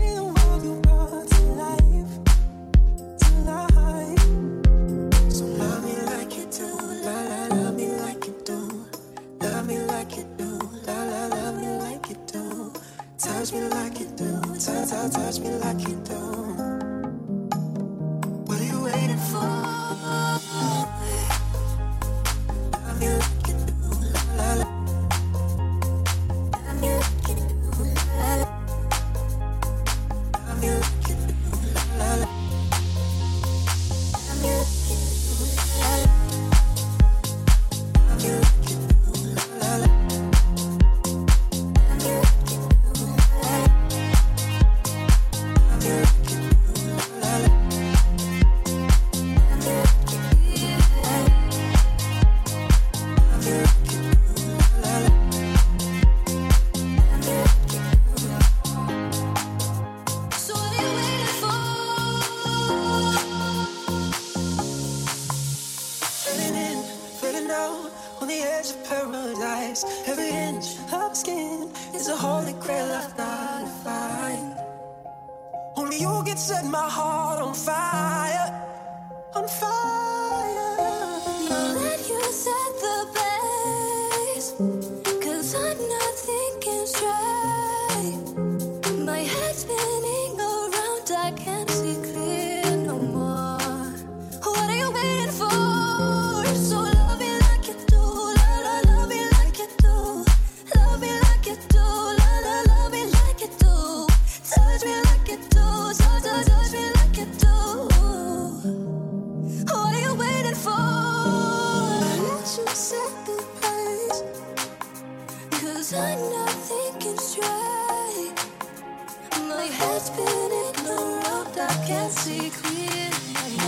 be the you. the road I can't see clear.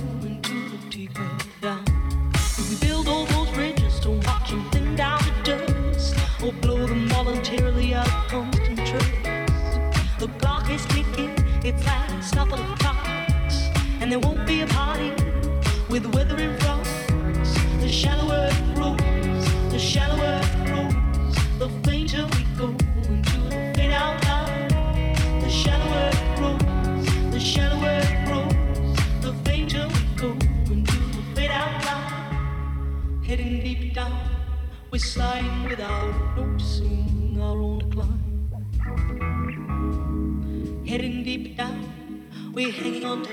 hidden deep down. We're sliding without noticing our own decline. Hidden deep down, we're hanging on to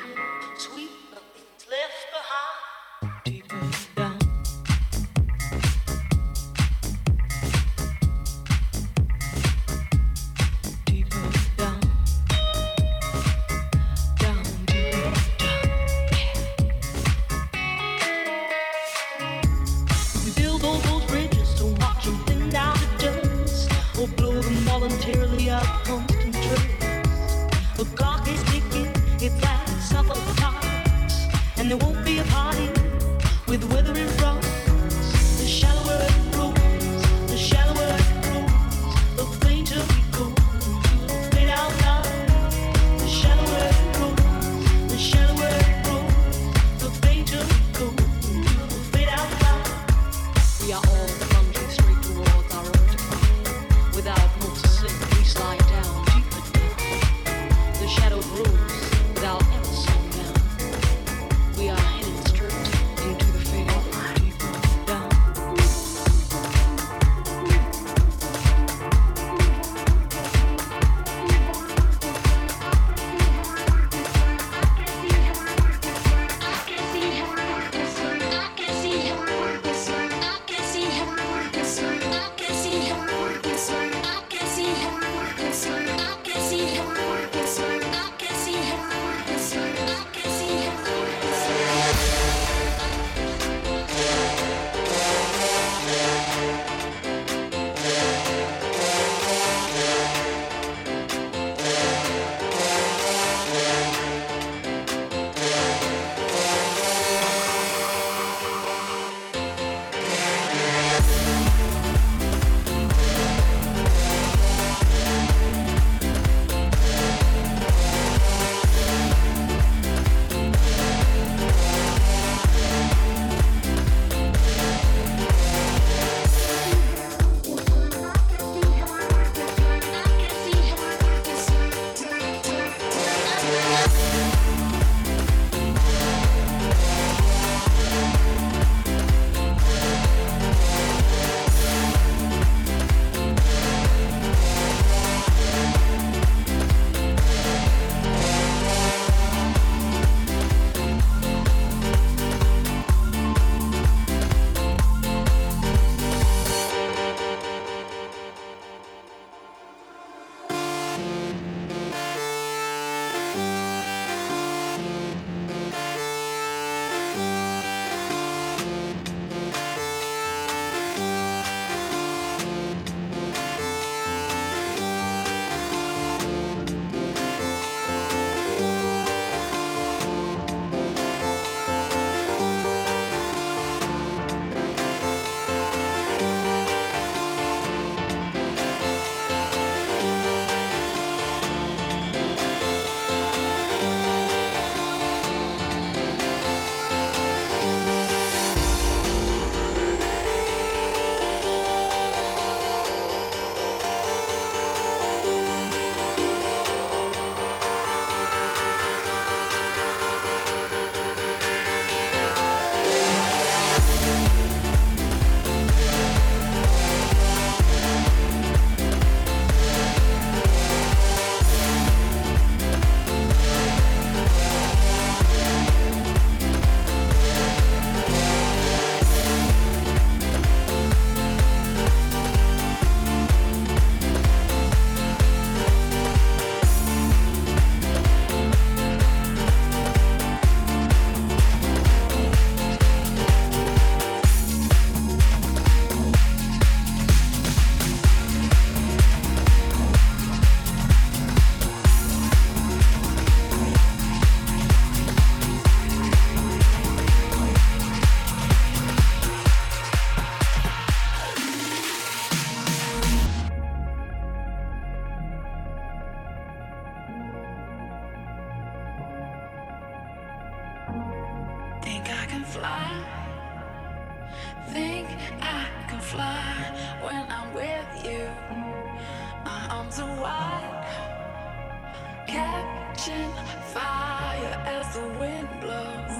Catching fire as the wind blows.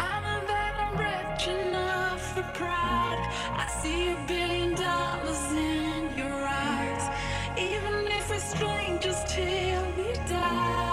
I know that I'm rich enough for pride. I see a billion dollars in your eyes. Even if we're strangers till we die.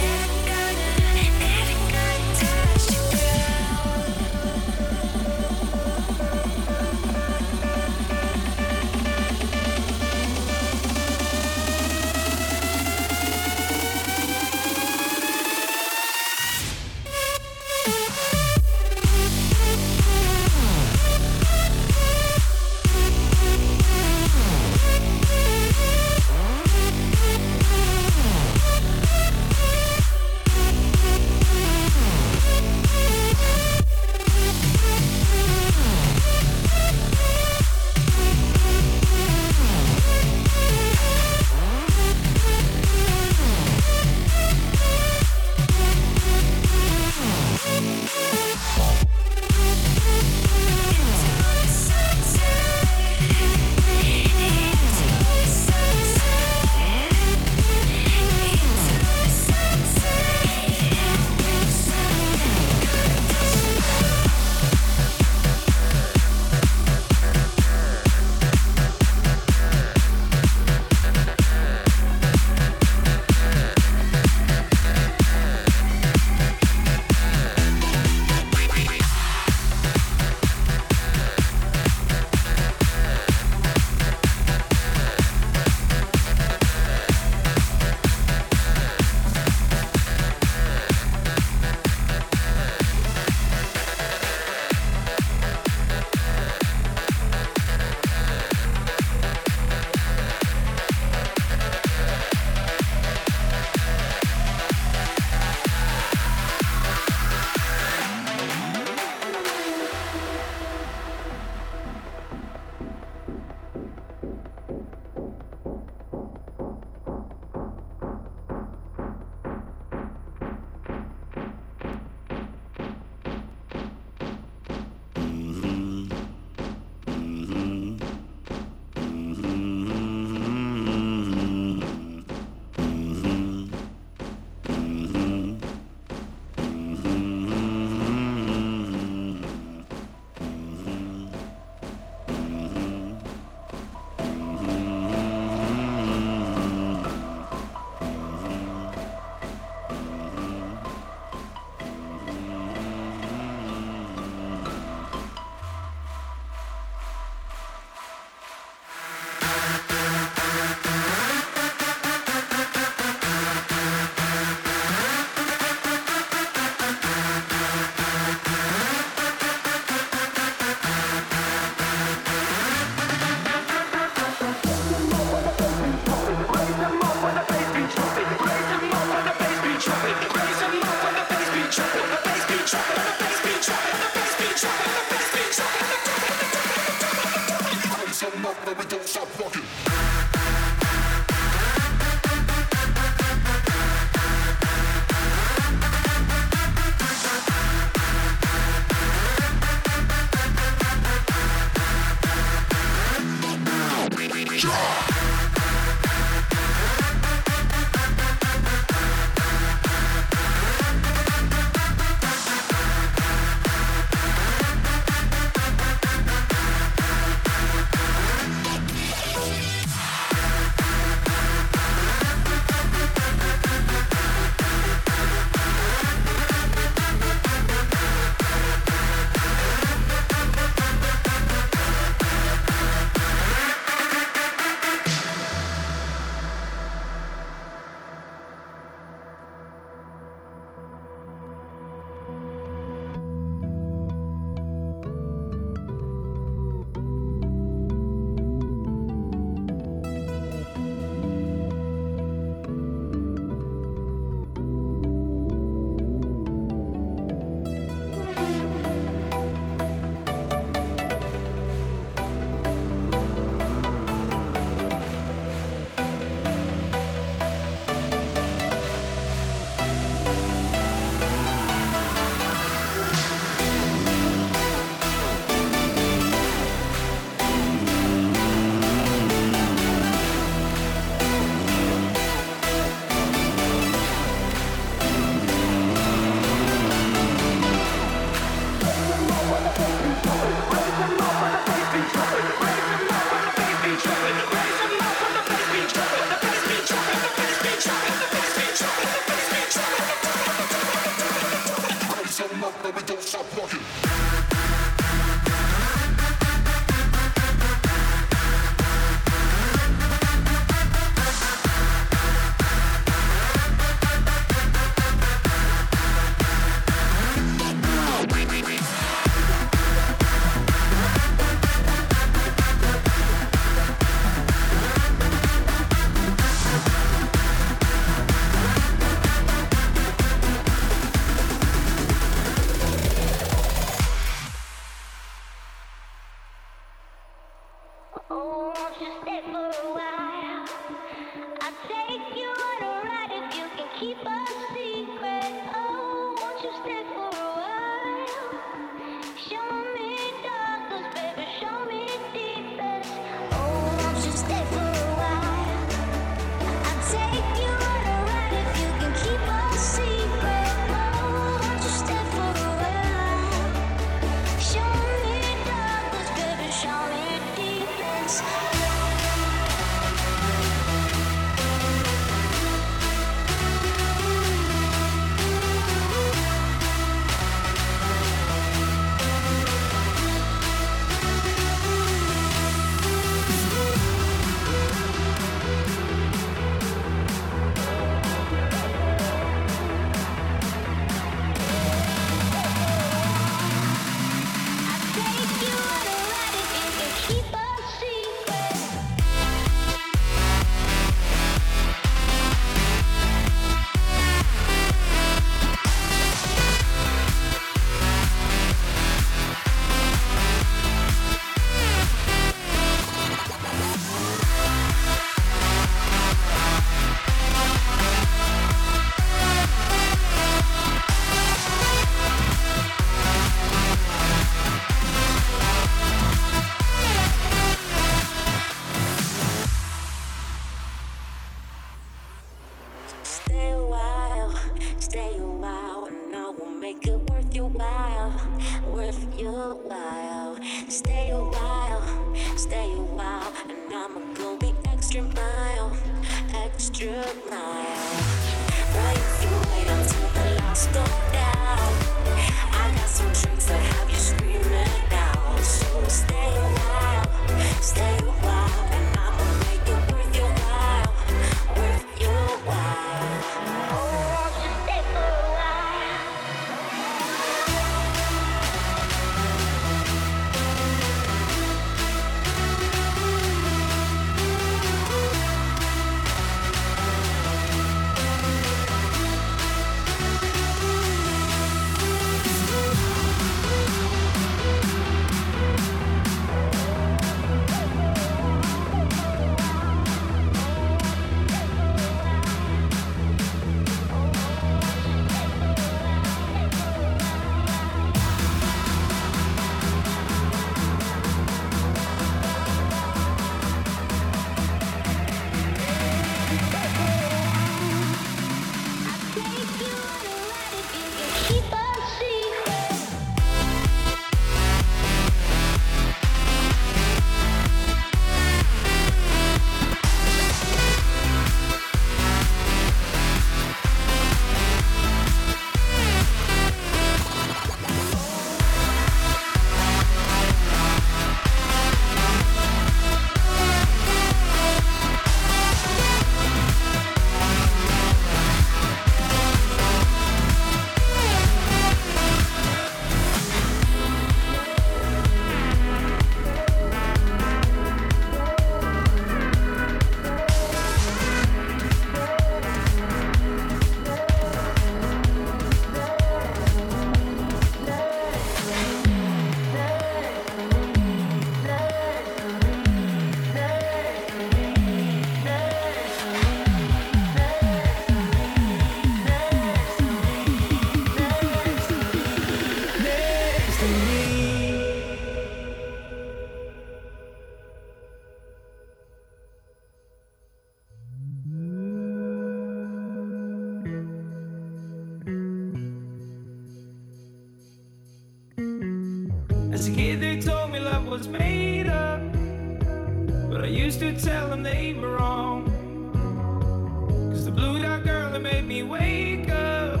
girl made me wake up.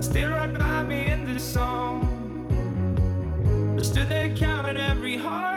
Still right by me in this song. I stood there counting every heart.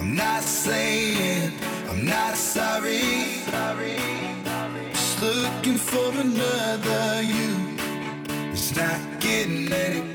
I'm not saying I'm not sorry. Just looking for another you. It's not getting any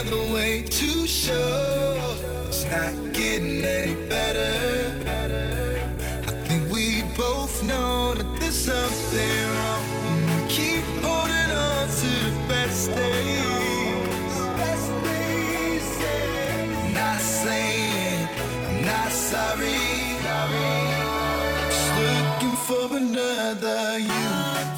another way to show it's not getting any better. I think we both know that there's something wrong. We keep holding on to the best days. Best days yeah. Not saying I'm not sorry. Just looking for another you.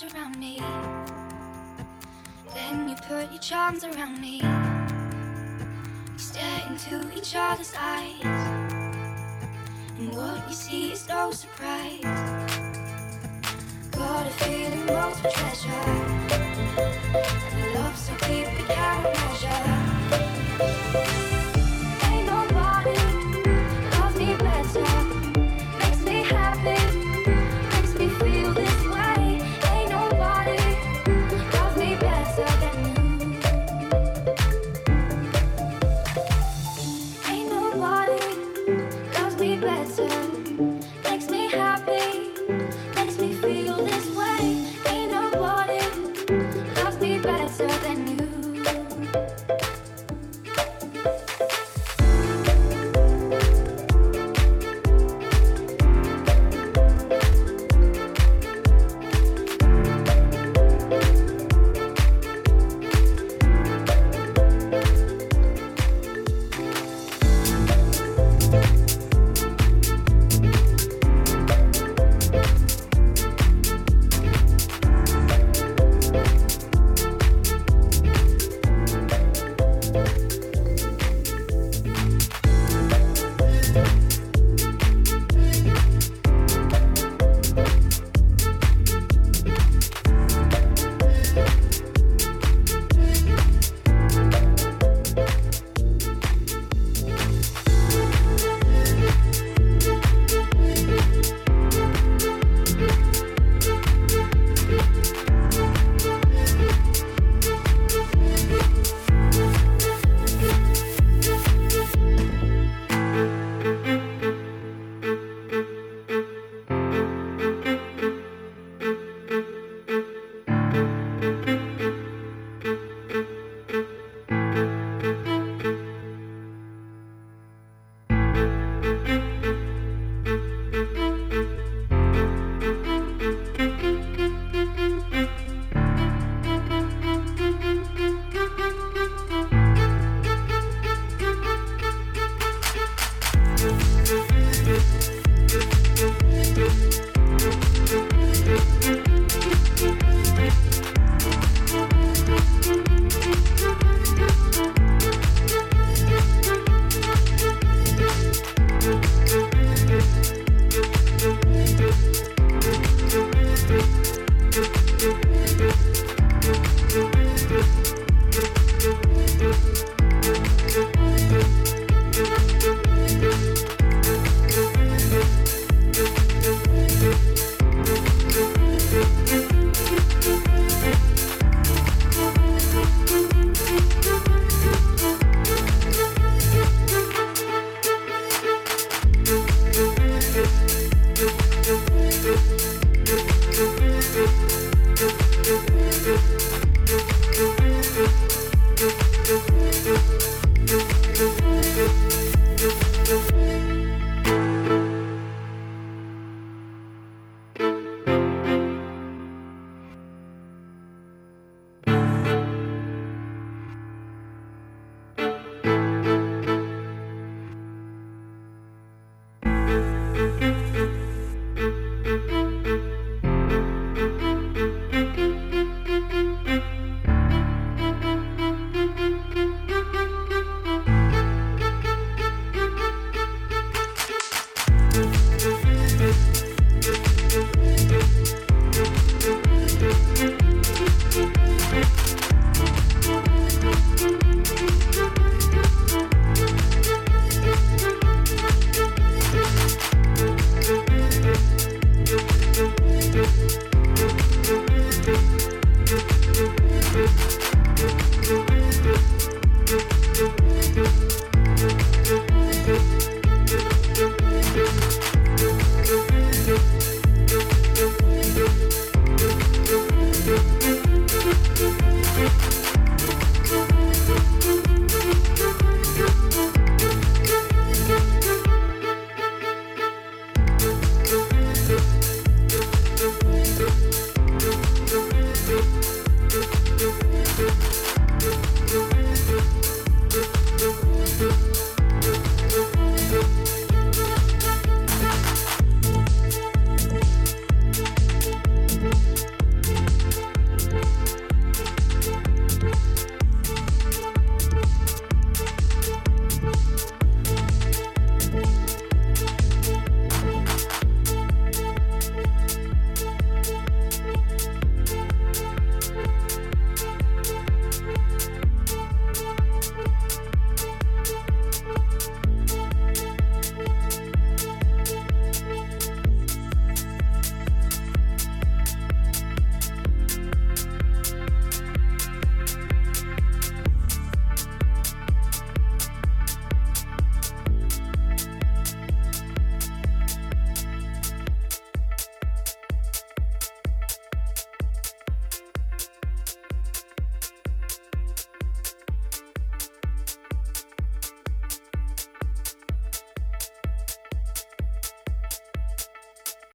around me. Then you put your charms around me. We stare into each other's eyes. And what you see is no surprise. Got a feeling most treasure. And love so deep we cannot measure.